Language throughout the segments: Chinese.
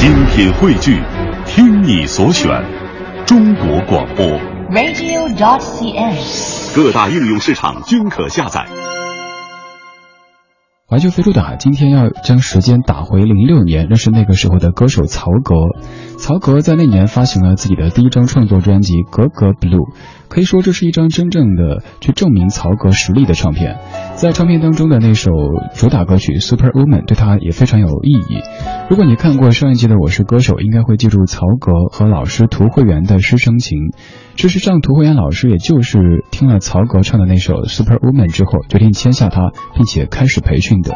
精品汇聚，听你所选，中国广播。radio.cn。各大应用市场均可下载。怀旧飞猪打今天要将时间打回零六年，认识那个时候的歌手曹格。曹格在那年发行了自己的第一张创作专辑《格格 Blue》，可以说这是一张真正的去证明曹格实力的唱片。在唱片当中的那首主打歌曲《Super Woman》对他也非常有意义。如果你看过上一季的《我是歌手》，应该会记住曹格和老师涂慧源的师生情。事实上，涂慧源老师也就是听了曹格唱的那首《Super Woman》之后，决定签下他，并且开始培训的。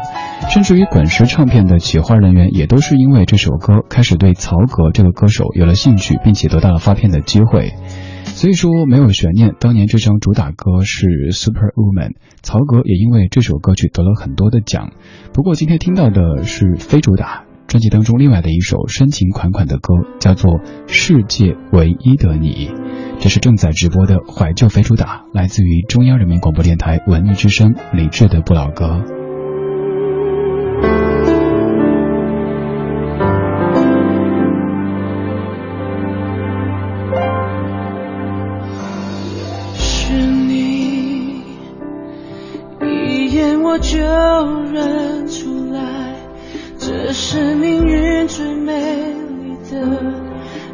甚至于滚石唱片的企划人员也都是因为这首歌开始对曹格这个歌手有了兴趣，并且得到了发片的机会。所以说没有悬念，当年这张主打歌是《Super Woman》，曹格也因为这首歌曲得了很多的奖。不过今天听到的是非主打专辑当中另外的一首深情款款的歌，叫做《世界唯一的你》。这是正在直播的怀旧非主打，来自于中央人民广播电台文艺之声李志的不老歌。是你，一眼我就认出来，这是命运最美丽的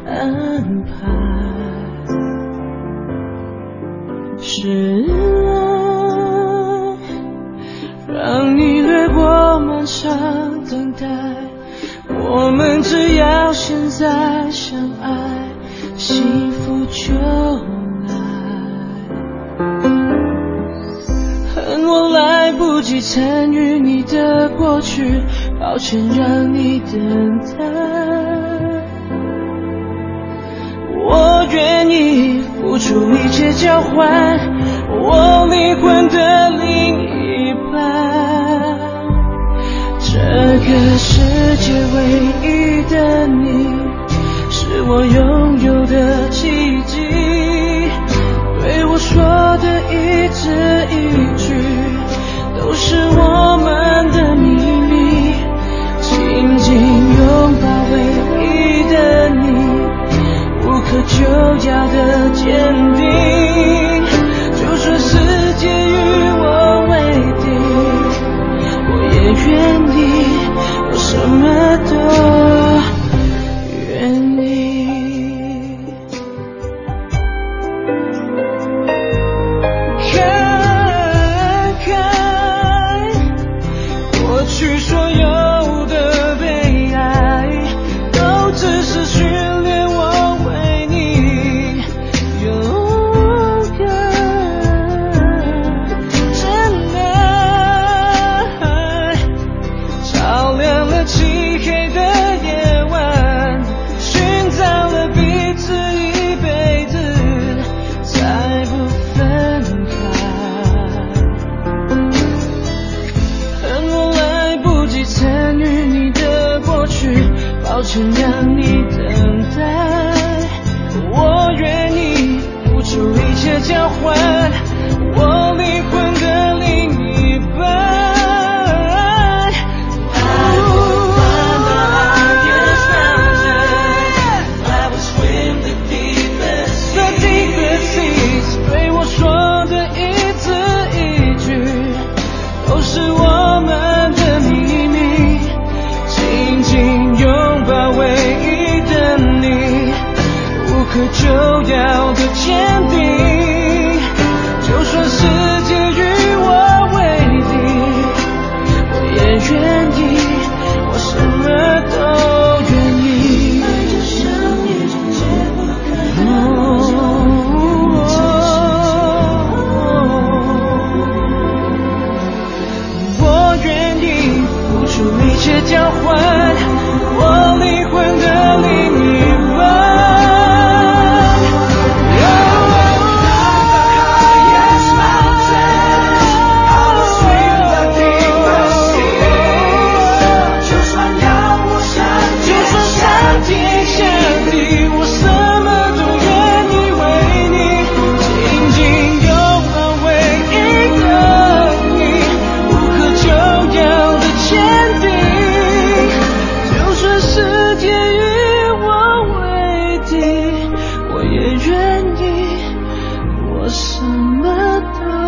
安排。是爱，让你掠过漫长等待，我们只要现在相爱，幸福就来不及参与你的过去，抱歉让你等待。我愿意付出一切交换我灵魂的另一半。这个世界唯一的你，是我拥有优雅的坚定。漆黑的夜就要多坚定，就算世界与我为敌，我也愿意，我什么都愿意。爱就像一场解不开的，我愿意付出一切交换。愿意我什么都